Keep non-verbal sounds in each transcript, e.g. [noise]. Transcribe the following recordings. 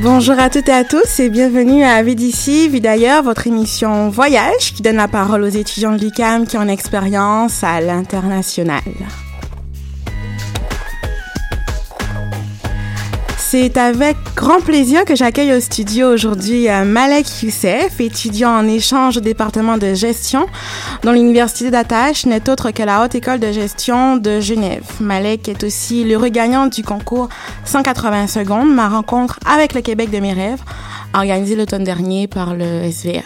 Bonjour à toutes et à tous et bienvenue à d'ici, Vie d'ailleurs, votre émission Voyage qui donne la parole aux étudiants de l'UCAM qui ont une expérience à l'international. C'est avec grand plaisir que j'accueille au studio aujourd'hui euh, Malek Youssef, étudiant en échange au département de gestion dont l'université d'attache n'est autre que la Haute École de gestion de Genève. Malek est aussi le regagnant du concours 180 secondes, ma rencontre avec le Québec de mes rêves, organisé l'automne dernier par le SVA.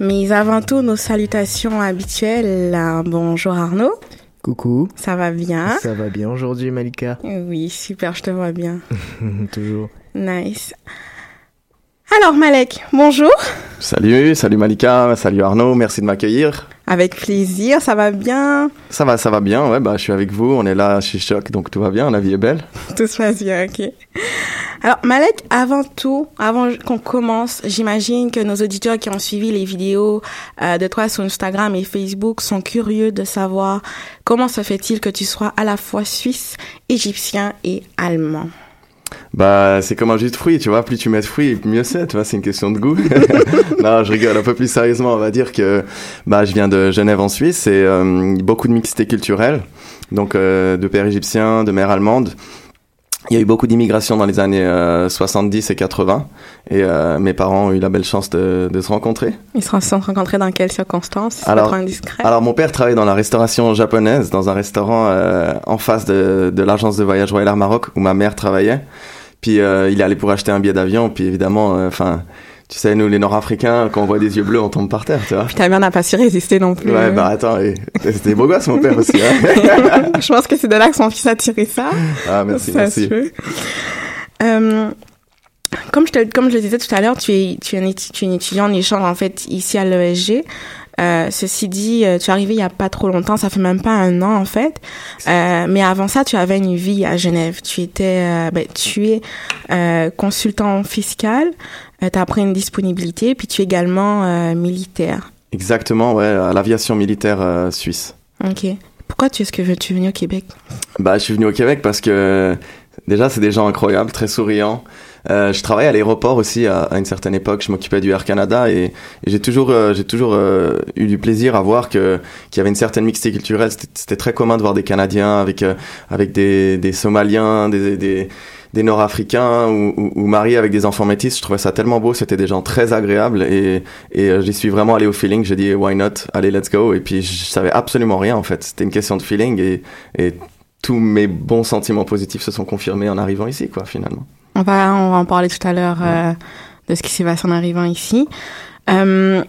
Mais avant tout, nos salutations habituelles. Bonjour Arnaud. Coucou. Ça va bien? Ça va bien aujourd'hui, Malika? Oui, super, je te vois bien. [laughs] Toujours. Nice. Alors Malek, bonjour. Salut, salut Malika, salut Arnaud, merci de m'accueillir. Avec plaisir, ça va bien? Ça va, ça va bien, ouais, bah je suis avec vous, on est là chez Choc, donc tout va bien, la vie est belle. [laughs] Tout se passe bien, ok. Alors Malek, avant tout, avant qu'on commence, j'imagine que nos auditeurs qui ont suivi les vidéos euh, de toi sur Instagram et Facebook sont curieux de savoir comment se fait-il que tu sois à la fois suisse, égyptien et allemand. Bah, c'est comme un jus de fruits, tu vois. Plus tu mets de fruits, mieux c'est, tu vois. C'est une question de goût. [laughs] non, je rigole un peu plus sérieusement. On va dire que, bah, je viens de Genève en Suisse et euh, beaucoup de mixité culturelle. Donc, euh, de père égyptien, de mère allemande. Il y a eu beaucoup d'immigration dans les années euh, 70 et 80 et euh, mes parents ont eu la belle chance de, de se rencontrer. Ils se sont rencontrés dans quelles circonstances? Alors, mon père travaillait dans la restauration japonaise, dans un restaurant euh, en face de, de l'agence de voyage Royal Air Maroc où ma mère travaillait. Puis euh, il est allé pour acheter un billet d'avion, puis évidemment, enfin, tu sais, nous les Nord-Africains, quand on voit des yeux bleus, on tombe par terre, tu vois. Puis ta mère n'a pas su résister non plus. Ouais, bah attends, et- c'était beau gosse mon père aussi. Hein [laughs] Je pense que c'est de là que son fils a tiré ça. ah merci, Ça merci. Euh, comme je te, comme je le disais tout à l'heure, tu es, tu es, un, étu- tu es un étudiant en échange en fait ici à l'ESG. Euh, ceci dit, euh, tu es arrivé il y a pas trop longtemps, ça fait même pas un an en fait. Euh, mais avant ça, tu avais une vie à Genève. Tu étais, euh, ben, tu es consultant fiscal. Tu as pris une disponibilité, puis tu es également militaire. Exactement, ouais, à l'aviation militaire suisse. Ok. Pourquoi tu est-ce que tu es venu au Québec? Bah, je suis venu au Québec parce que déjà, c'est des gens incroyables, très souriants. Euh, je travaillais à l'aéroport aussi à, à une certaine époque. Je m'occupais du Air Canada et, et j'ai toujours, euh, j'ai toujours euh, eu du plaisir à voir que qu'il y avait une certaine mixité culturelle. C'était très commun de voir des Canadiens avec euh, avec des, des Somaliens, des, des des Nord-Africains ou, ou, ou mariés avec des enfants métis. Je trouvais ça tellement beau. C'était des gens très agréables et, et euh, j'y suis vraiment allé au feeling. J'ai dit why not, allez let's go. Et puis je savais absolument rien en fait. C'était une question de feeling et, et tous mes bons sentiments positifs se sont confirmés en arrivant ici, quoi, finalement. On va, on va en parler tout à l'heure euh, de ce qui s'est passé en arrivant ici. Euh,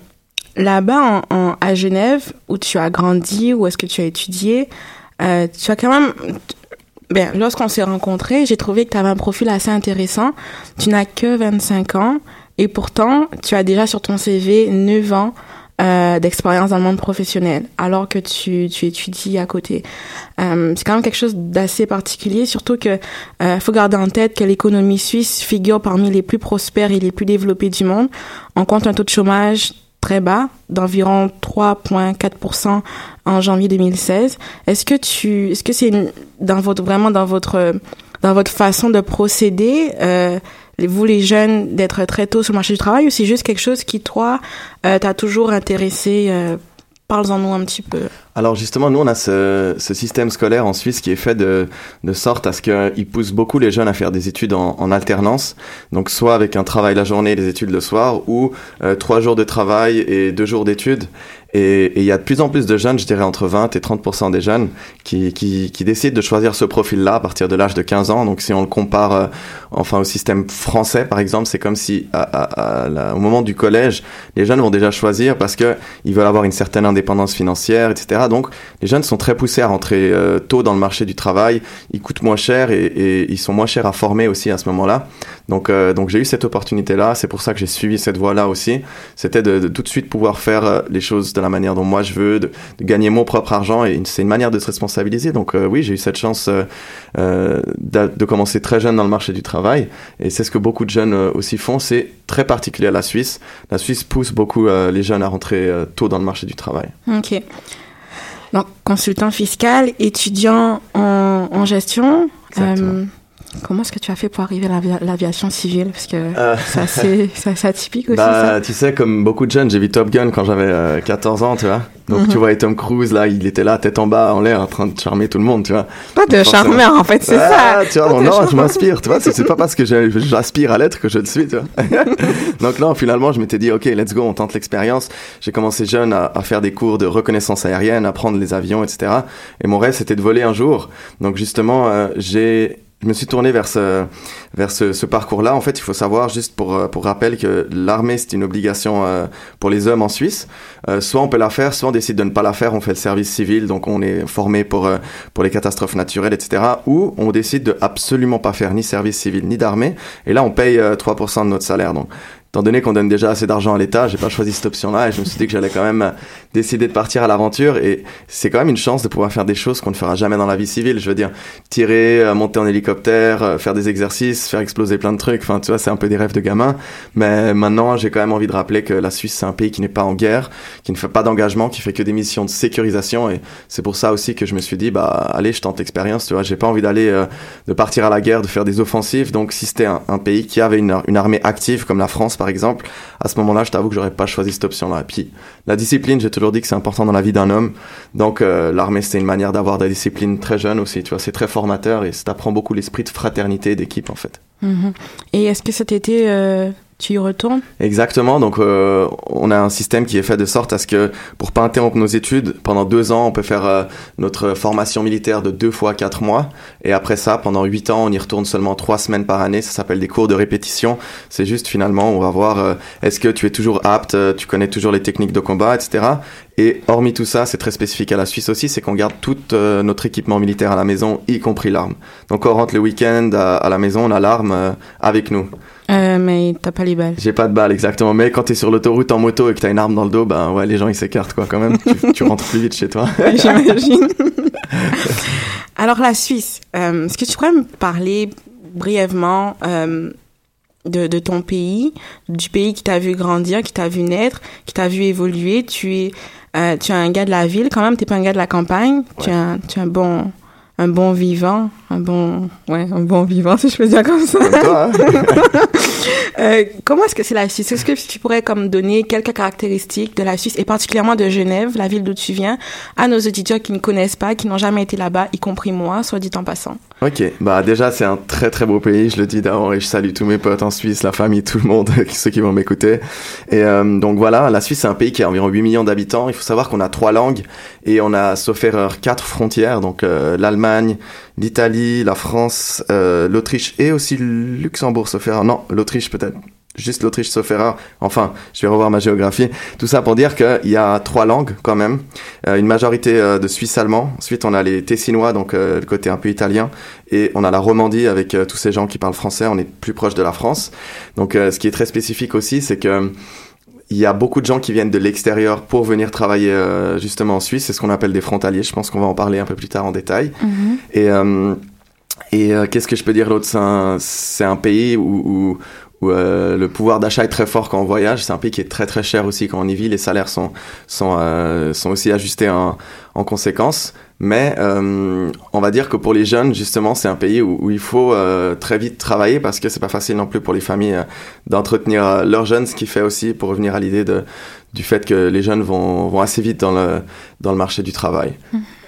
Là-bas, en, en- à Genève, où tu as grandi, où est-ce que tu as étudié, euh, tu as quand même... Ben, lorsqu'on s'est rencontrés, j'ai trouvé que tu avais un profil assez intéressant. Tu n'as que 25 ans et pourtant, tu as déjà sur ton CV 9 ans euh, d'expérience dans le monde professionnel, alors que tu, tu étudies à côté. Euh, c'est quand même quelque chose d'assez particulier, surtout que euh, faut garder en tête que l'économie suisse figure parmi les plus prospères et les plus développées du monde. On compte un taux de chômage très bas, d'environ 3,4% en janvier 2016. Est-ce que tu, est-ce que c'est dans votre vraiment dans votre dans votre façon de procéder euh, vous les jeunes, d'être très tôt sur le marché du travail ou c'est juste quelque chose qui, toi, euh, t'a toujours intéressé euh, Parle-en-nous un petit peu. Alors justement, nous, on a ce, ce, système scolaire en Suisse qui est fait de, de sorte à ce qu'il pousse beaucoup les jeunes à faire des études en, en, alternance. Donc soit avec un travail la journée et des études le soir, ou euh, trois jours de travail et deux jours d'études. Et il y a de plus en plus de jeunes, je dirais entre 20 et 30% des jeunes, qui, qui, qui, décident de choisir ce profil-là à partir de l'âge de 15 ans. Donc si on le compare euh, enfin au système français, par exemple, c'est comme si à, à, à, au moment du collège, les jeunes vont déjà choisir parce que ils veulent avoir une certaine indépendance financière, etc. Donc les jeunes sont très poussés à rentrer euh, tôt dans le marché du travail. Ils coûtent moins cher et, et ils sont moins chers à former aussi à ce moment-là. Donc, euh, donc j'ai eu cette opportunité-là. C'est pour ça que j'ai suivi cette voie-là aussi. C'était de, de, tout de suite pouvoir faire euh, les choses de la manière dont moi je veux, de, de gagner mon propre argent. Et c'est une manière de se responsabiliser. Donc euh, oui, j'ai eu cette chance euh, euh, de, de, commencer très jeune dans le marché du travail. Et c'est ce que beaucoup de jeunes aussi font. C'est très particulier à la Suisse. La Suisse pousse beaucoup les jeunes à rentrer tôt dans le marché du travail. Ok. Donc, consultant fiscal, étudiant en, en gestion. Exactement. Comment est-ce que tu as fait pour arriver à l'aviation civile? Parce que euh... [laughs] c'est assez atypique aussi. Bah, ça. tu sais, comme beaucoup de jeunes, j'ai vu Top Gun quand j'avais euh, 14 ans, tu vois. Donc, Mhm. tu vois, et Tom Cruise, là, il était là, tête en bas, en l'air, en train de charmer tout le monde, tu vois. Pas de charmeur, en fait, c'est ah, ça. Tu vois, bon, non, je m'inspire, tu vois. C'est pas parce que j'aspire à l'être que je le suis, tu vois. [laughs] Donc, non, finalement, je m'étais dit, OK, let's go, on tente l'expérience. J'ai commencé jeune à, à faire des cours de reconnaissance aérienne, à prendre les avions, etc. Et mon rêve, c'était de voler un jour. Donc, justement, euh, j'ai je me suis tourné vers ce, vers ce, ce parcours-là. En fait, il faut savoir, juste pour, euh, pour rappel, que l'armée, c'est une obligation euh, pour les hommes en Suisse. Euh, soit on peut la faire, soit on décide de ne pas la faire, on fait le service civil, donc on est formé pour, euh, pour les catastrophes naturelles, etc. Ou on décide de absolument pas faire ni service civil, ni d'armée. Et là, on paye euh, 3% de notre salaire. Donc, étant donné qu'on donne déjà assez d'argent à l'État, j'ai pas choisi cette option-là et je me suis dit que j'allais quand même euh, décider de partir à l'aventure et c'est quand même une chance de pouvoir faire des choses qu'on ne fera jamais dans la vie civile. Je veux dire, tirer, euh, monter en hélicoptère, euh, faire des exercices, faire exploser plein de trucs. Enfin, tu vois, c'est un peu des rêves de gamin. Mais maintenant, j'ai quand même envie de rappeler que la Suisse, c'est un pays qui n'est pas en guerre, qui ne fait pas d'engagement, qui fait que des missions de sécurisation et c'est pour ça aussi que je me suis dit, bah, allez, je tente l'expérience. Tu vois, j'ai pas envie d'aller, euh, de partir à la guerre, de faire des offensives. Donc, si c'était un, pays qui avait une armée active comme la France, par exemple, à ce moment-là, je t'avoue que j'aurais pas choisi cette option-là. Puis, la discipline, j'ai toujours dit que c'est important dans la vie d'un homme. Donc, euh, l'armée, c'était une manière d'avoir de la discipline très jeune aussi. Tu vois, c'est très formateur et ça t'apprend beaucoup l'esprit de fraternité et d'équipe, en fait. Mhm. Et est-ce que cet été, euh, tu y retournes Exactement. Donc, euh, on a un système qui est fait de sorte à ce que, pour pas interrompre nos études, pendant deux ans, on peut faire euh, notre formation militaire de deux fois quatre mois. Et après ça, pendant huit ans, on y retourne seulement trois semaines par année. Ça s'appelle des cours de répétition. C'est juste, finalement, on va voir euh, est-ce que tu es toujours apte, euh, tu connais toujours les techniques de combat, etc. Et hormis tout ça, c'est très spécifique à la Suisse aussi, c'est qu'on garde tout euh, notre équipement militaire à la maison, y compris l'arme. Donc, on rentre le week-end à, à la maison, on a l'arme euh, avec nous. euh, Mais t'as pas les balles. J'ai pas de balle, exactement. Mais quand t'es sur l'autoroute en moto et que t'as une arme dans le dos, ben ouais, les gens ils s'écartent quoi quand même. tu, [laughs] tu rentres plus vite chez toi. J'imagine. [laughs] Alors la Suisse, est-ce que tu pourrais me parler brièvement de, de ton pays, du pays qui t'a vu grandir, qui t'a vu naître, qui t'a vu évoluer? Tu es, euh, tu es un gars de la ville quand même, t'es pas un gars de la campagne. Tu es un, tu es un bon, un bon vivant, un bon, ouais, un bon vivant si je peux dire comme ça. Comme toi, hein [laughs] Euh, comment est-ce que c'est la Suisse? Est-ce que tu pourrais comme donner quelques caractéristiques de la Suisse et particulièrement de Genève, la ville d'où tu viens, à nos auditeurs qui ne connaissent pas, qui n'ont jamais été là-bas, y compris moi, soit dit en passant? Ok, bah déjà c'est un très très beau pays, je le dis d'abord et je salue tous mes potes en Suisse, la famille, tout le monde, [laughs] ceux qui vont m'écouter. Et euh, donc voilà, la Suisse c'est un pays qui a environ 8 millions d'habitants. Il faut savoir qu'on a trois langues et on a, sauf erreur, quatre frontières, donc euh, l'Allemagne, l'Italie, la France, euh, l'Autriche et aussi le Luxembourg, sauf erreur. Non, l'Autriche peut-être. Juste l'Autriche sauf erreur. Enfin, je vais revoir ma géographie. Tout ça pour dire qu'il y a trois langues quand même. Euh, une majorité euh, de Suisse allemand. Ensuite, on a les Tessinois, donc le côté un peu italien. Et on a la Romandie avec tous ces gens qui parlent français. On est plus proche de la France. Donc, ce qui est très spécifique aussi, c'est que il y a beaucoup de gens qui viennent de l'extérieur pour venir travailler euh, justement en Suisse. C'est ce qu'on appelle des frontaliers. Je pense qu'on va en parler un peu plus tard en détail. Et, euh, et euh, qu'est-ce que je peux dire d'autre? C'est un, un pays où, où, où euh, le pouvoir d'achat est très fort quand on voyage. C'est un pays qui est très très cher aussi quand on y vit. Les salaires sont, sont, euh, sont aussi ajustés en, en conséquence. Mais euh, on va dire que pour les jeunes, justement, c'est un pays où, où il faut euh, très vite travailler parce que c'est pas facile non plus pour les familles euh, d'entretenir euh, leurs jeunes, ce qui fait aussi, pour revenir à l'idée de du fait que les jeunes vont, vont assez vite dans le, dans le marché du travail.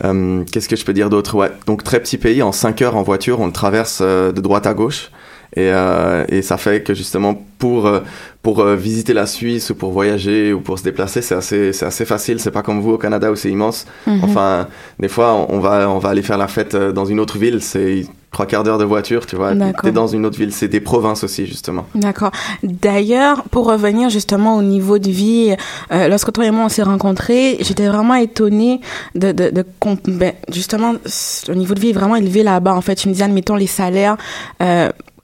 Euh, Qu'est-ce que je peux dire d'autre? Ouais, donc très petit pays, en 5 heures en voiture, on le traverse de droite à gauche. Et, euh, et ça fait que justement pour euh, pour euh, visiter la Suisse ou pour voyager ou pour se déplacer c'est assez c'est assez facile c'est pas comme vous au Canada où c'est immense Mhm. enfin des fois on, va on va aller faire la fête dans une autre ville c'est trois quarts d'heure de voiture tu vois t'es dans une autre ville c'est des provinces aussi justement D'accord. D'ailleurs, pour revenir justement au niveau de vie, lorsque toi et moi on s'est rencontrés, j'étais vraiment étonnée de, de, ben, justement le niveau de vie est vraiment élevé là-bas. En fait, tu me disais, admettons les salaires.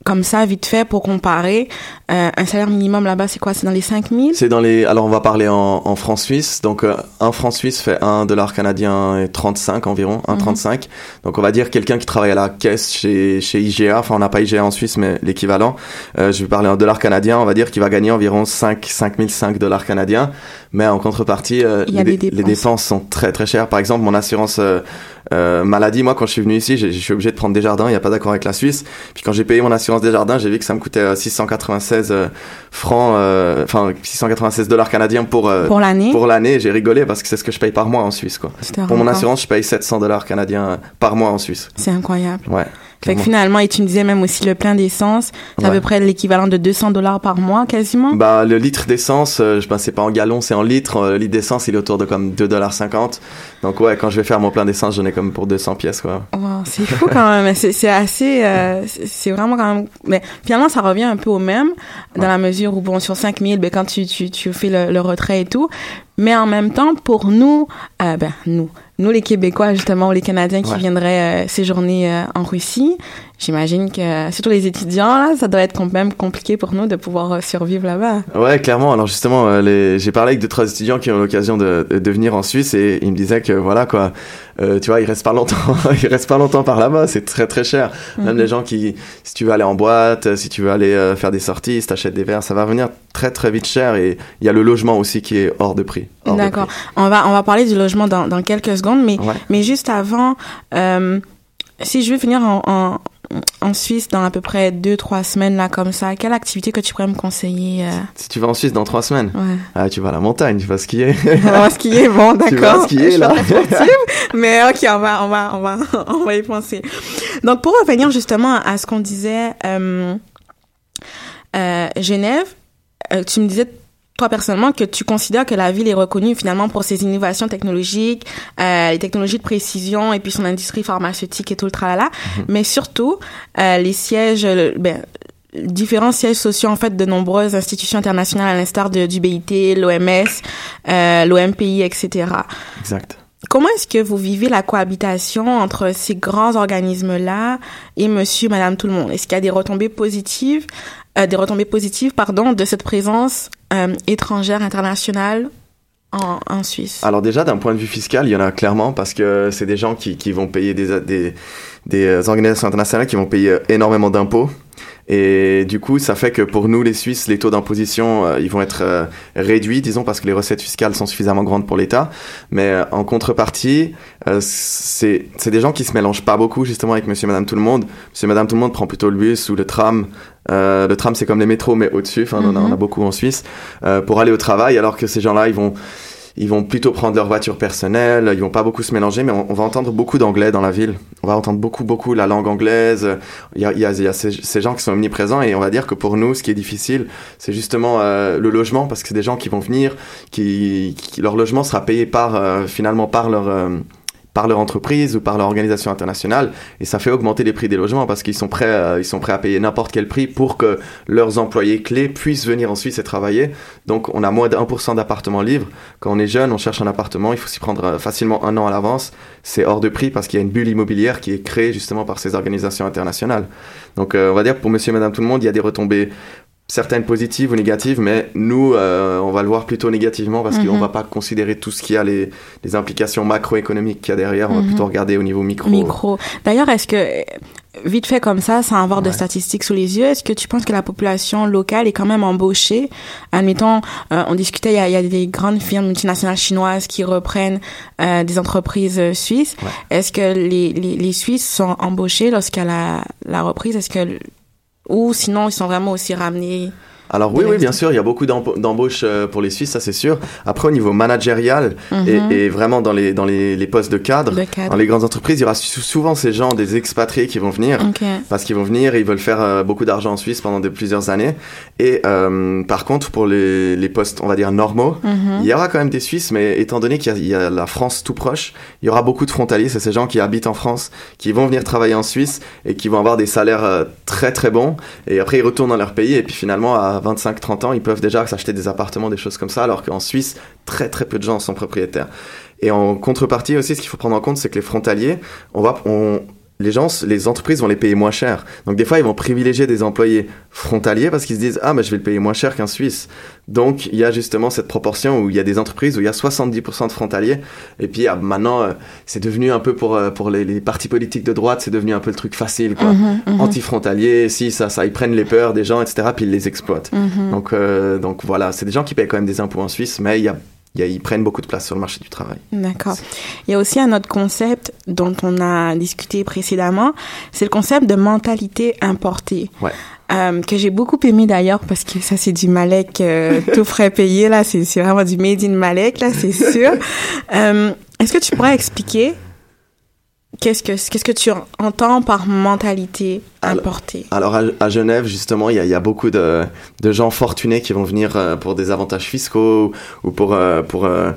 Euh, comme ça, vite fait, pour comparer, euh, un salaire minimum là-bas, c'est quoi? C'est dans les 5000 c'est dans les alors on va parler en, en francs suisses. Donc euh, un franc suisse fait un dollar canadien et 35 environ 1,35 donc on va dire quelqu'un qui travaille à la caisse chez chez IGA enfin on n'a pas IGA en Suisse mais l'équivalent. Euh, je vais parler en dollars canadiens. On va dire qu'il va gagner environ 5 5005 dollars canadiens. Mais en contrepartie euh, Il y a les, les dépenses. dépenses sont très très chères. Par exemple mon assurance euh, euh, maladie moi quand je suis venu ici je suis obligé de prendre des jardins il n'y a pas d'accord avec la Suisse. Puis quand j'ai payé mon assurance des jardins j'ai vu que ça me coûtait euh, 696 euh, francs euh, enfin 696 dollars canadiens pour euh, pour l'année. pour l'année. J'ai rigolé parce que c'est ce que je paye par mois en Suisse quoi. Pour mon assurance je paye 700 dollars canadiens euh, par mois en Suisse. C'est incroyable. ouais Fait que finalement, et tu me disais même aussi le plein d'essence, c'est à Ouais. peu près l'équivalent de 200 dollars par mois quasiment? Bah, le litre d'essence, euh, je ben, c'est pas en gallons, c'est en litres. Euh, Le litre d'essence, il est autour de comme 2,50$. Donc, ouais, quand je vais faire mon plein d'essence, j'en ai comme pour 200 pièces, quoi. Wow, c'est fou quand même. C'est assez, euh, c'est vraiment quand même. Mais finalement, ça revient un peu au même dans Ouais. la mesure où bon, sur 5000, ben quand tu tu tu fais le, le retrait et tout, mais en même temps, pour nous, euh, ben nous, nous les Québécois justement, ou les Canadiens qui Ouais. viendraient euh, séjourner euh, en Russie, j'imagine que surtout les étudiants là, ça doit être quand même compliqué pour nous de pouvoir euh, survivre là-bas. Ouais, clairement. Alors, justement, euh, les... j'ai parlé avec deux, trois étudiants qui ont eu l'occasion de, de venir en Suisse et ils me disaient que, voilà, quoi, euh, tu vois, ils restent pas longtemps, [laughs] ils restent pas longtemps par là-bas, c'est très, très cher. Même Mhm. les gens qui, si tu veux aller en boîte, si tu veux aller euh, faire des sorties, si t'achètes des verres, ça va revenir très, très vite cher et il y a le logement aussi qui est hors de prix. D'accord. On va on va parler du logement dans dans quelques secondes, mais Ouais. Mais juste avant, euh, si je veux venir en, en, en Suisse dans à peu près deux, trois semaines, là, comme ça, quelle activité que tu pourrais me conseiller euh, Si tu vas en Suisse dans trois semaines, Ouais. ah, tu vas à la montagne, tu vas skier. [laughs] On va skier, bon, d'accord. Tu vas skier, là. mais ok, on va, on va, on va, [laughs] on va y penser. Donc, pour revenir justement à ce qu'on disait, euh, euh, Genève, tu me disais toi personnellement que tu considères que la ville est reconnue finalement pour ses innovations technologiques, euh, les technologies de précision et puis son industrie pharmaceutique et tout le tralala, mais surtout euh, les sièges, ben, différents sièges sociaux en fait de nombreuses institutions internationales à l'instar du BIT, l'OMS, euh, l'OMPI, etc. exact. Comment est-ce que vous vivez la cohabitation entre ces grands organismes-là et monsieur, madame, tout le monde? Est-ce qu'il y a des retombées positives, euh, des retombées positives, pardon, de cette présence euh, étrangère internationale en, en Suisse? Alors déjà, d'un point de vue fiscal, il y en a clairement parce que c'est des gens qui, vont payer des, des, des organisations internationales qui vont payer énormément d'impôts. Et du coup, ça fait que pour nous, les Suisses, les taux d'imposition, euh, ils vont être euh, réduits, disons, parce que les recettes fiscales sont suffisamment grandes pour l'État. Mais euh, en contrepartie, euh, c'est c'est des gens qui se mélangent pas beaucoup, justement, avec Monsieur, Madame, tout le monde. Monsieur, Madame, tout le monde prend plutôt le bus ou le tram. Euh, le tram, c'est comme les métros, mais au-dessus. Enfin, on, en a, on a beaucoup en Suisse euh, pour aller au travail, alors que ces gens-là, ils vont ils vont plutôt prendre leur voiture personnelle, ils vont pas beaucoup se mélanger, mais on, va entendre beaucoup d'anglais dans la ville. On va entendre beaucoup, beaucoup la langue anglaise. Il y a, y a, y a ces, gens qui sont omniprésents et on va dire que pour nous, ce qui est difficile, c'est justement euh, le logement parce que c'est des gens qui vont venir, qui leur logement sera payé par euh, finalement par leur euh, par leur entreprise ou par leur organisation internationale et ça fait augmenter les prix des logements parce qu'ils sont prêts euh, ils sont prêts à payer n'importe quel prix pour que leurs employés clés puissent venir en Suisse et travailler. Donc on a moins de 1% d'appartements libres. Quand on est jeune on cherche un appartement il faut s'y prendre euh, facilement un an à l'avance. C'est hors de prix parce qu'il y a une bulle immobilière qui est créée justement par ces organisations internationales. Donc euh, on va dire pour monsieur et madame tout le monde il y a des retombées certaines positives ou négatives, mais nous, euh, on va le voir plutôt négativement parce qu'on Mhm. va pas considérer tout ce qu'il y a, les, les implications macroéconomiques qu'il y a derrière, on va Mhm. plutôt regarder au niveau micro. Micro. D'ailleurs, est-ce que, vite fait comme ça, sans avoir de statistiques sous les yeux, est-ce que tu penses que la population locale est quand même embauchée? Admettons, euh, on discutait, il y a, il y a des grandes firmes multinationales chinoises qui reprennent euh, des entreprises suisses. Ouais. Est-ce que les, les, les Suisses sont embauchés lorsqu'il y a la, la reprise? Est-ce que ou sinon ils sont vraiment aussi ramenés Alors oui, oui, bien sûr, il y a beaucoup d'embauches euh, pour les Suisses, ça c'est sûr. Après, au niveau managérial Mhm. et, et vraiment dans les, dans les, les postes de cadre, dans les grandes entreprises, il y aura sou- souvent ces gens, des expatriés qui vont venir. Parce qu'ils vont venir et ils veulent faire euh, beaucoup d'argent en Suisse pendant de plusieurs années. Et euh, par contre, pour les, les postes, on va dire normaux, Mhm. il y aura quand même des Suisses, mais étant donné qu'il y, a- il y a la France tout proche, il y aura beaucoup de frontaliers. C'est ces gens qui habitent en France, qui vont venir travailler en Suisse et qui vont avoir des salaires euh, très très bons. Et après, ils retournent dans leur pays et puis finalement, à 25-30 ans, ils peuvent déjà s'acheter des appartements, des choses comme ça, alors qu'en Suisse, très très peu de gens sont propriétaires. Et en contrepartie aussi, ce qu'il faut prendre en compte, c'est que les frontaliers, on va, les gens, les entreprises vont les payer moins cher. Donc des fois, ils vont privilégier des employés frontaliers parce qu'ils se disent ah mais je vais le payer moins cher qu'un Suisse. Donc il y a justement cette proportion où il y a des entreprises où il y a 70% de frontaliers. Et puis ah, maintenant, euh, c'est devenu un peu pour euh, pour les, les partis politiques de droite, c'est devenu un peu le truc facile quoi. Mhm, mhm, Anti-frontaliers, si ça, ça, ils prennent les peurs des gens, etc. Puis ils les exploitent. mhm. Donc euh, donc voilà, c'est des gens qui payent quand même des impôts en Suisse, mais il y a, y a- ils prennent beaucoup de place sur le marché du travail. D'accord. Il y a aussi un autre concept dont on a discuté précédemment, c'est le concept de mentalité importée. Ouais. Euh, que j'ai beaucoup aimé d'ailleurs parce que ça c'est du Malek euh, [laughs] tout frais payé là, c'est c'est vraiment du made in Malek là, c'est sûr. [laughs] Euh, Est-ce que tu pourrais expliquer qu'est-ce que qu'est-ce que tu entends par mentalité Alors- importée? Alors à, à Genève, justement, il y y a beaucoup de, de gens fortunés qui vont venir euh, pour des avantages fiscaux ou pour, euh, pour, euh,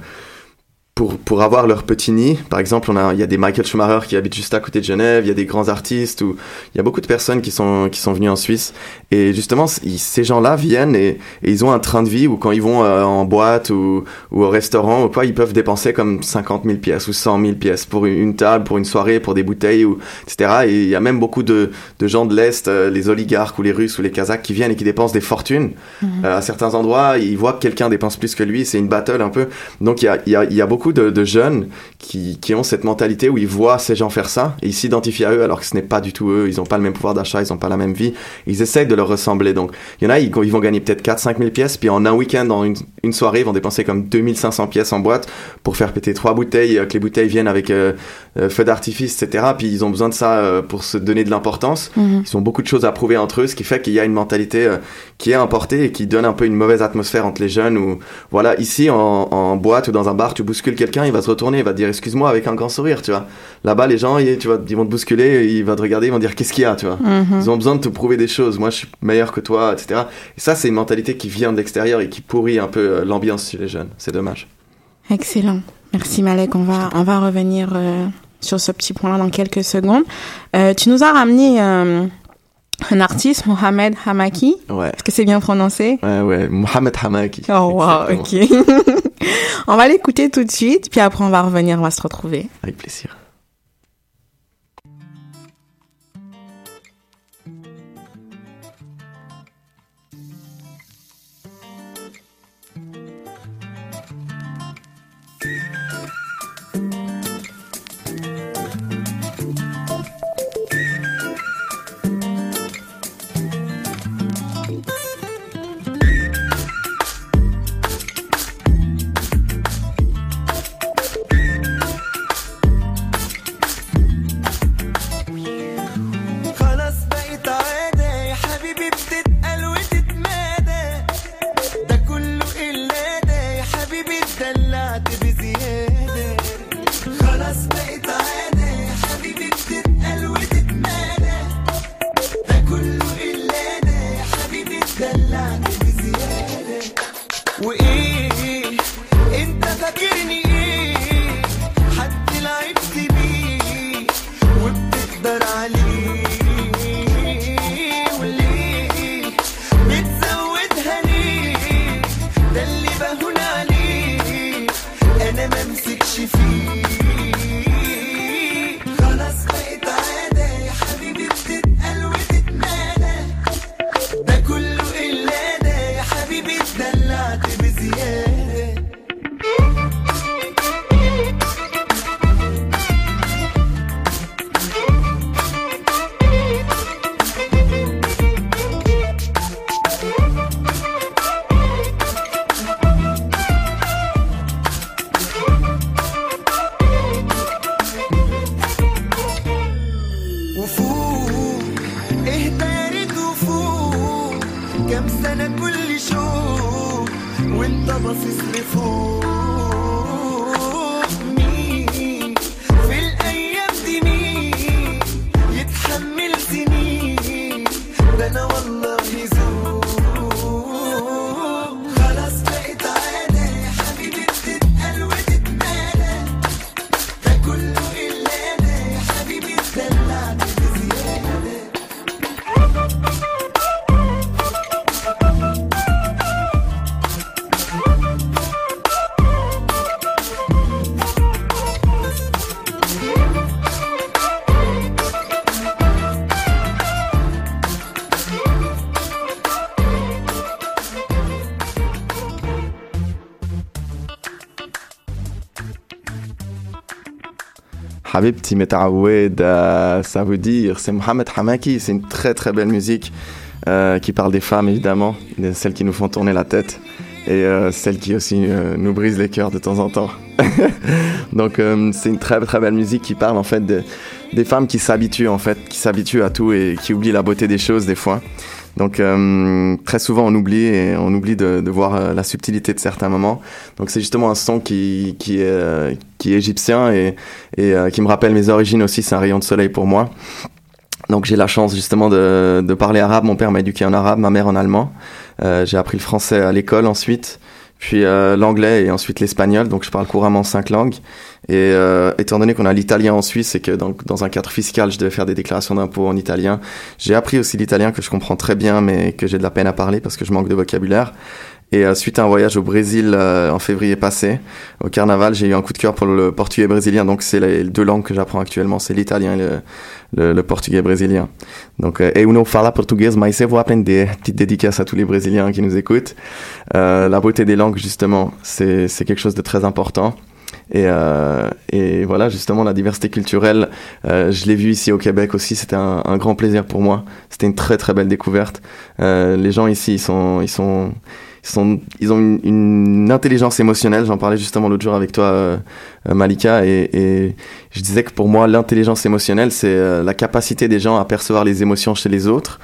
pour, pour avoir leur petit nid. Par exemple, on a, il y a des Michael Schumacher qui habitent juste à côté de Genève, il y a des grands artistes, ou il y a beaucoup de personnes qui sont, qui sont venues en Suisse. Et justement, ces gens-là viennent et, et ils ont un train de vie où quand ils vont euh, en boîte ou, ou au restaurant ou quoi, ils peuvent dépenser comme 50 000 pièces ou 100 000 pièces pour une, une table, pour une soirée, pour des bouteilles, ou, etc. Et il y a même beaucoup de, de gens de l'Est, euh, les oligarques ou les Russes ou les Kazakhs qui viennent et qui dépensent des fortunes. Euh, à certains endroits, ils voient que quelqu'un dépense plus que lui, c'est une battle un peu. Donc il y a, il y a, il y a beaucoup de, de jeunes qui, qui ont cette mentalité où ils voient ces gens faire ça et ils s'identifient à eux alors que ce n'est pas du tout eux, ils n'ont pas le même pouvoir d'achat, ils n'ont pas la même vie, ils essayent de leur ressembler. Donc il y en a, ils, ils vont gagner peut-être 4-5 000 pièces, puis en un week-end, en une, une soirée, ils vont dépenser comme 2500 pièces en boîte pour faire péter trois bouteilles, euh, que les bouteilles viennent avec euh, euh, feu d'artifice, etc. Puis ils ont besoin de ça euh, pour se donner de l'importance. Mhm. Ils ont beaucoup de choses à prouver entre eux, ce qui fait qu'il y a une mentalité qui est importée et qui donne un peu une mauvaise atmosphère entre les jeunes. Ou voilà, ici en, en boîte ou dans un bar, tu bouscules quelqu'un, il va se retourner, il va te dire excuse-moi avec un grand sourire, tu vois. Là-bas, les gens, ils, tu vois, ils vont te bousculer, ils vont te regarder, ils vont dire qu'est-ce qu'il y a, tu vois. Mhm. Ils ont besoin de te prouver des choses. Moi, je suis meilleur que toi, etc. Et ça, c'est une mentalité qui vient de l'extérieur et qui pourrit un peu euh, l'ambiance chez les jeunes. C'est dommage. Excellent. Merci Malek. On va, on va revenir euh, sur ce petit point-là dans quelques secondes. Euh, tu nous as ramené un artiste, Mohamed Hamaki. Ouais. Est-ce que c'est bien prononcé? Ouais, ouais. Mohamed Hamaki. Oh wow, ok. [laughs] on va l'écouter tout de suite, puis après on va revenir, on va se retrouver. Avec plaisir. With is fist before. Habibti Metaawed, euh, ça veut dire, c'est Mohamed Hamaki, c'est une très très belle musique euh, qui parle des femmes évidemment, de celles qui nous font tourner la tête et euh, celles qui aussi euh, nous brisent les cœurs de temps en temps. [laughs] Donc c'est une très très belle musique qui parle en fait de, des femmes qui s'habituent en fait, qui s'habituent à tout et qui oublient la beauté des choses des fois. Donc euh, très souvent on oublie et on oublie de, de voir euh, la subtilité de certains moments. Donc c'est justement un son qui qui est euh, qui est égyptien et et euh, qui me rappelle mes origines aussi. C'est un rayon de soleil pour moi. Donc j'ai la chance justement de, de parler arabe. Mon père m'a éduqué en arabe, ma mère en allemand. J'ai appris le français à l'école ensuite, puis l'anglais et ensuite l'espagnol. Donc je parle couramment cinq langues. Et euh, étant donné qu'on a l'italien en Suisse et que dans, dans un cadre fiscal, je devais faire des déclarations d'impôts en italien, j'ai appris aussi l'italien que je comprends très bien, mais que j'ai de la peine à parler parce que je manque de vocabulaire. Et euh, suite à un voyage au Brésil euh, en février passé, au carnaval, j'ai eu un coup de cœur pour le portugais brésilien. Donc c'est les deux langues que j'apprends actuellement, c'est l'italien et le, le, le portugais brésilien. Donc, euh, eu não fala português, mas eu vou aprender. Petite dédicace à tous les Brésiliens qui nous écoutent. Euh, la beauté des langues, justement, c'est c'est quelque chose de très important. Et, euh, et voilà, justement, la diversité culturelle, euh, je l'ai vu ici au Québec aussi. C'était un, un grand plaisir pour moi. C'était une très très belle découverte. Euh, les gens ici, ils sont, ils sont, ils sont, ils ont une, une intelligence émotionnelle. J'en parlais justement l'autre jour avec toi, euh, Malika, et, et je disais que pour moi, l'intelligence émotionnelle, c'est euh, la capacité des gens à percevoir les émotions chez les autres,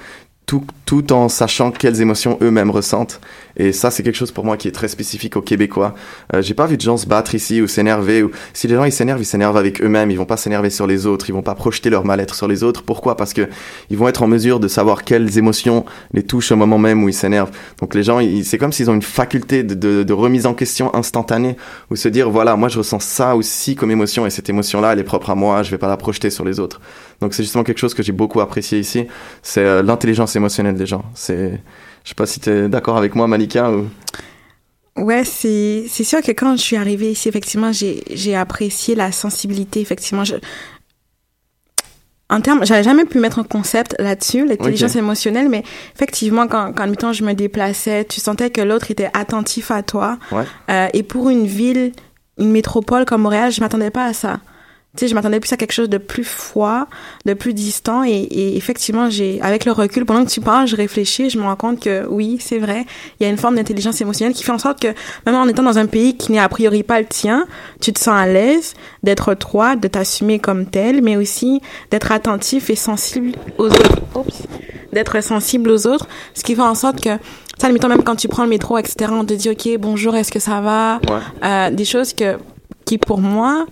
tout, tout en sachant quelles émotions eux-mêmes ressentent. Et ça, c'est quelque chose pour moi qui est très spécifique aux Québécois. Euh, J'ai pas vu de gens se battre ici ou s'énerver. Ou si les gens ils s'énervent, ils s'énervent avec eux-mêmes. Ils vont pas s'énerver sur les autres. Ils vont pas projeter leur mal-être sur les autres. Pourquoi? Parce que ils vont être en mesure de savoir quelles émotions les touchent au moment même où ils s'énervent. Donc les gens, c'est comme s'ils ont une faculté de, de, de remise en question instantanée ou se dire voilà, moi je ressens ça aussi comme émotion et cette émotion-là, elle est propre à moi. Je vais pas la projeter sur les autres. Donc c'est justement quelque chose que j'ai beaucoup apprécié ici. C'est euh, l'intelligence émotionnelle des gens. C'est je sais pas si tu es d'accord avec moi, Malika. Ou... Ouais, c'est c'est sûr que quand je suis arrivée ici, effectivement, j'ai j'ai apprécié la sensibilité. Effectivement, je en termes, j'avais jamais pu mettre un concept là-dessus, l'intelligence émotionnelle, mais effectivement, quand quand admettons, je me déplaçais, tu sentais que l'autre était attentif à toi. Ouais. Euh, et pour une ville, une métropole comme Montréal, je m'attendais pas à ça. Tu sais, je m'attendais plus à quelque chose de plus froid, de plus distant. Et, et effectivement, j'ai, avec le recul, pendant que tu parles, je réfléchis, je me rends compte que oui, c'est vrai, il y a une forme d'intelligence émotionnelle qui fait en sorte que, même en étant dans un pays qui n'est a priori pas le tien, tu te sens à l'aise d'être toi, de t'assumer comme tel, mais aussi d'être attentif et sensible aux autres. Oups. D'être sensible aux autres, ce qui fait en sorte que, ça, admettons, même quand tu prends le métro, etc., on te dit, OK, bonjour, est-ce que ça va? Ouais. Euh, des choses que, qui pour moi,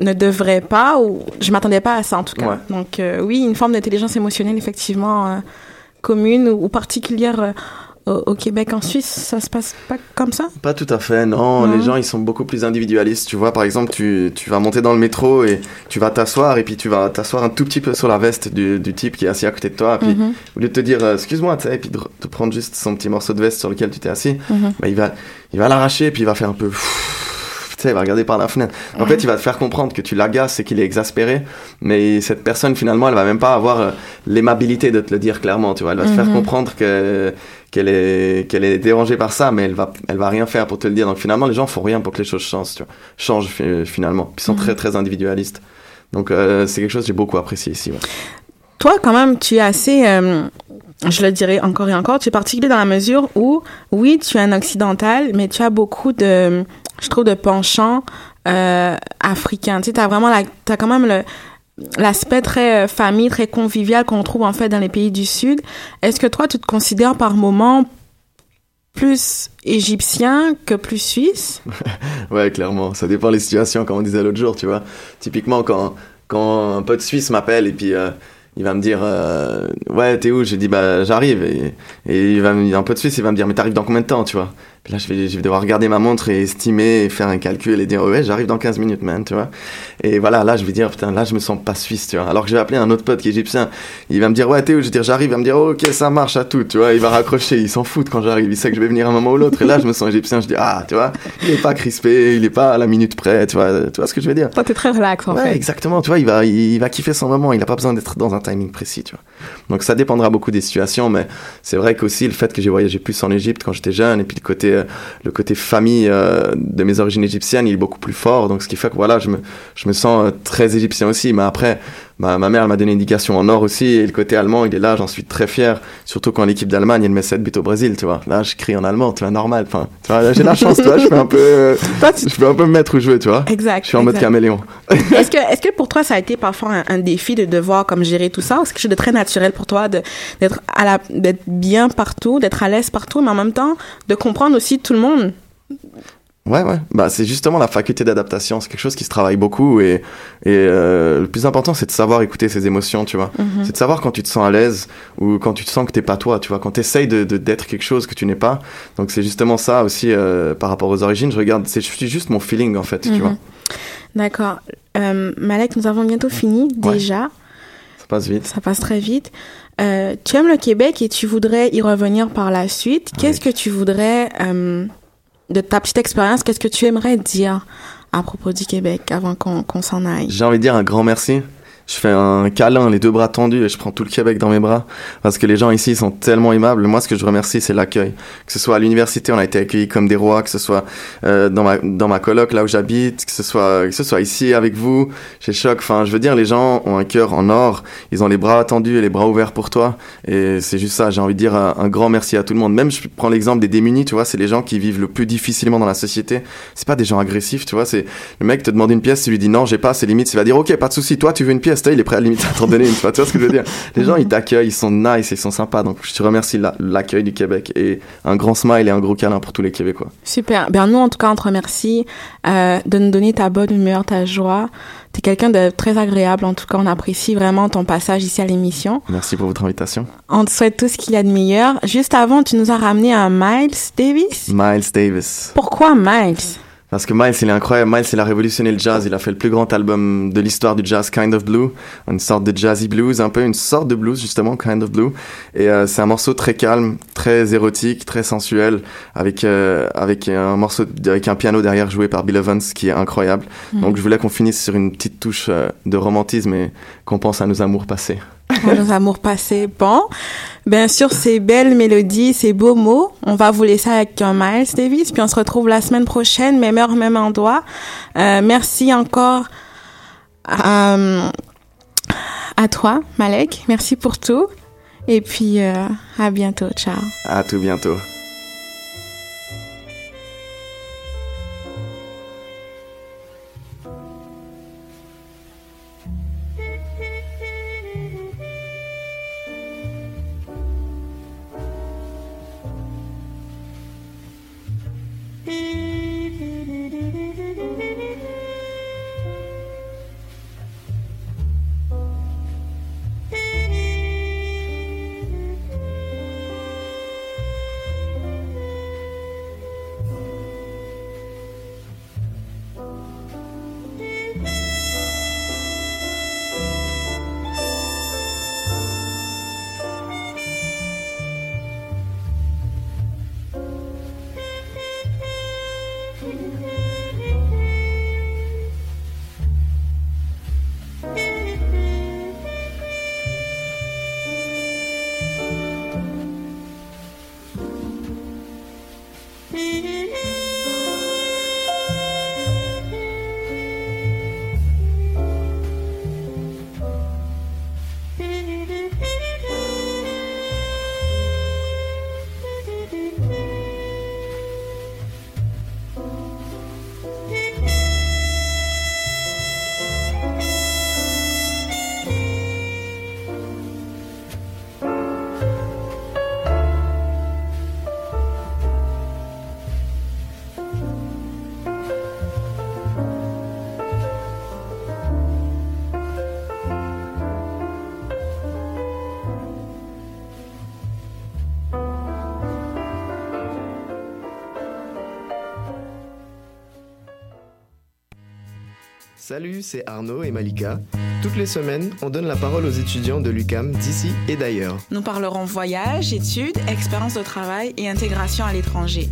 ne devraient pas, ou je m'attendais pas à ça en tout cas. Ouais. Donc euh, oui, une forme d'intelligence émotionnelle effectivement euh, commune ou, ou particulière euh, au, au Québec, en Suisse, ça se passe pas comme ça? Pas tout à fait, non. Les gens, ils sont beaucoup plus individualistes. Tu vois, par exemple, tu, tu vas monter dans le métro et tu vas t'asseoir et puis tu vas t'asseoir un tout petit peu sur la veste du, du type qui est assis à côté de toi. Puis, Mhm. au lieu de te dire, euh, excuse-moi, tu sais, et puis de te prendre juste son petit morceau de veste sur lequel tu t'es assis, Mhm. bah, il va, il va l'arracher et puis il va faire un peu, sais, il va regarder par la fenêtre. En fait, il va te faire comprendre que tu l'agaces et qu'il est exaspéré, mais cette personne, finalement, elle va même pas avoir euh, l'aimabilité de te le dire clairement, tu vois. Elle va te faire Mhm. comprendre que, qu'elle est, qu'elle est dérangée par ça, mais elle va, elle va rien faire pour te le dire. Donc finalement, les gens font rien pour que les choses changent, tu vois. Changent fi- finalement. Ils sont Mhm. très, très individualistes. Donc euh, c'est quelque chose que j'ai beaucoup apprécié ici. ouais. Toi, quand même, tu es assez, euh, je le dirais encore et encore, tu es particulier dans la mesure où, oui, tu es un occidental, mais tu as beaucoup de, je trouve, de penchants euh, africains. Tu sais, as vraiment la, t'as quand même l'aspect très euh, famille, très convivial qu'on trouve en fait dans les pays du Sud. Est-ce que toi, tu te considères par moment plus égyptien que plus suisse? [laughs] Ouais, clairement. Ça dépend des situations, comme on disait l'autre jour, tu vois. Typiquement, quand, quand un pote suisse m'appelle et puis euh, il va me dire euh, Ouais, t'es où? J'ai dit Bah, j'arrive. Et, il va me, un pote suisse, il va me dire Mais t'arrives dans combien de temps, tu vois? Puis là, je vais, je vais devoir regarder ma montre et estimer et faire un calcul et dire Ouais, j'arrive dans 15 minutes, man, tu vois. Et voilà, là, je vais dire Putain, là, je me sens pas suisse, tu vois. Alors que je vais appeler un autre pote qui est égyptien. Il va me dire Ouais, t'es où Je vais dire J'arrive. Il va me dire Ok, ça marche à tout, tu vois. Il va raccrocher. Il s'en fout quand j'arrive. Il sait que je vais venir un moment ou l'autre. Et là, je me sens égyptien. Je dis Ah, tu vois, il est pas crispé, il est pas à la minute près, tu vois. Tu vois ce que je veux dire? Toi, t'es très relax en Ouais, fait. exactement. Tu vois, il va, il va kiffer son moment. Il n'a pas besoin d'être dans un timing précis, tu vois. Donc ça dépendra beaucoup des situations, mais c'est vrai qu'aussi le fait que j'ai voyagé plus en Égypte quand j'étais jeune, et puis le côté, euh, le côté famille euh, de mes origines égyptiennes, il est beaucoup plus fort. Donc ce qui fait que voilà, je me, je me sens euh, très égyptien aussi. Mais après, ma, ma mère elle m'a donné une indication en or aussi, et le côté allemand, il est là. J'en suis très fier. Surtout quand l'équipe d'Allemagne elle met 7 buts au Brésil, tu vois. Là, je crie en allemand, tu vois, normal. Enfin, tu vois, j'ai la chance, tu vois. Je peux un peu, [laughs] euh, je peux un peu me mettre où jouer, tu vois. Exact. Je suis en mode caméléon. [laughs] Est-ce que, [laughs] est-ce que pour toi, ça a été parfois un, un défi de devoir comme gérer tout ça ou c'est quelque chose de très naturel pour toi d'être à la, d'être bien partout, d'être à l'aise partout, mais en même temps, de comprendre aussi tout le monde? Ouais, ouais. Bah, c'est justement la faculté d'adaptation. C'est quelque chose qui se travaille beaucoup et, et euh, le plus important, c'est de savoir écouter ses émotions, tu vois. C'est de savoir quand tu te sens à l'aise ou quand tu te sens que t'es pas toi, tu vois. Quand t'essayes de, d'être quelque chose que tu n'es pas. Donc, c'est justement ça aussi, euh, par rapport aux origines. Je regarde, c'est juste mon feeling, en fait, tu Mhm. vois. D'accord. Euh, Malek, nous avons bientôt fini, Ouais. déjà. Ça passe vite. Ça passe très vite. Euh, tu aimes le Québec et tu voudrais y revenir par la suite. Qu'est-ce que tu voudrais, euh, de ta petite expérience, qu'est-ce que tu aimerais dire à propos du Québec avant qu'on s'en aille? J'ai envie de dire un grand merci. Je fais un câlin, les deux bras tendus, et je prends tout le Québec dans mes bras. Parce que les gens ici sont tellement aimables. Moi, ce que je remercie, c'est l'accueil. Que ce soit à l'université, on a été accueillis comme des rois. Que ce soit euh, dans ma dans ma coloc, là où j'habite. Que ce soit que ce soit ici avec vous, chez Choc. Enfin, je veux dire, les gens ont un cœur en or. Ils ont les bras tendus et les bras ouverts pour toi. Et c'est juste ça. J'ai envie de dire un, grand merci à tout le monde. Même, je prends l'exemple des démunis. Tu vois, c'est les gens qui vivent le plus difficilement dans la société. C'est pas des gens agressifs. Tu vois, c'est le mec te demande une pièce, tu lui dis non, j'ai pas, c'est limite, il va dire ok, pas de souci, toi tu veux une pièce, il est prêt à limite à t'en donner une, tu vois, tu vois ce que je veux dire Les gens ils t'accueillent, ils sont nice, ils sont sympas, donc je te remercie la- l'accueil du Québec et un grand smile et un gros câlin pour tous les Québécois. Super. Ben nous, en tout cas, on te remercie euh, de nous donner ta bonne humeur, ta joie. T'es quelqu'un de très agréable. En tout cas, on apprécie vraiment ton passage ici à l'émission. Merci pour votre invitation. On te souhaite tout ce qu'il y a de meilleur. Juste avant, tu nous as ramené un Miles Davis. Miles Davis. Pourquoi Miles? Parce que Miles, il est incroyable. Miles, il a révolutionné le jazz. Il a fait le plus grand album de l'histoire du jazz, Kind of Blue. Une sorte de jazzy blues, un peu une sorte de blues, justement, Kind of Blue. Et euh, c'est un morceau très calme, très érotique, très sensuel, avec, euh, avec un morceau, avec un piano derrière joué par Bill Evans, qui est incroyable. Donc je voulais qu'on finisse sur une petite touche euh, de romantisme et qu'on pense à nos amours passés. À nos amours passés. Bon, bien sûr, ces belles mélodies, ces beaux mots, on va vous laisser avec un Miles Davis, puis on se retrouve la semaine prochaine, même heure, même endroit. Euh, merci encore à, à toi, Malek. Merci pour tout. Et puis, euh, à bientôt. Ciao. À tout bientôt. Salut, c'est Arnaud et Malika. Toutes les semaines, on donne la parole aux étudiants de l'UCAM d'ici et d'ailleurs. Nous parlerons voyage, études, expérience de travail et intégration à l'étranger.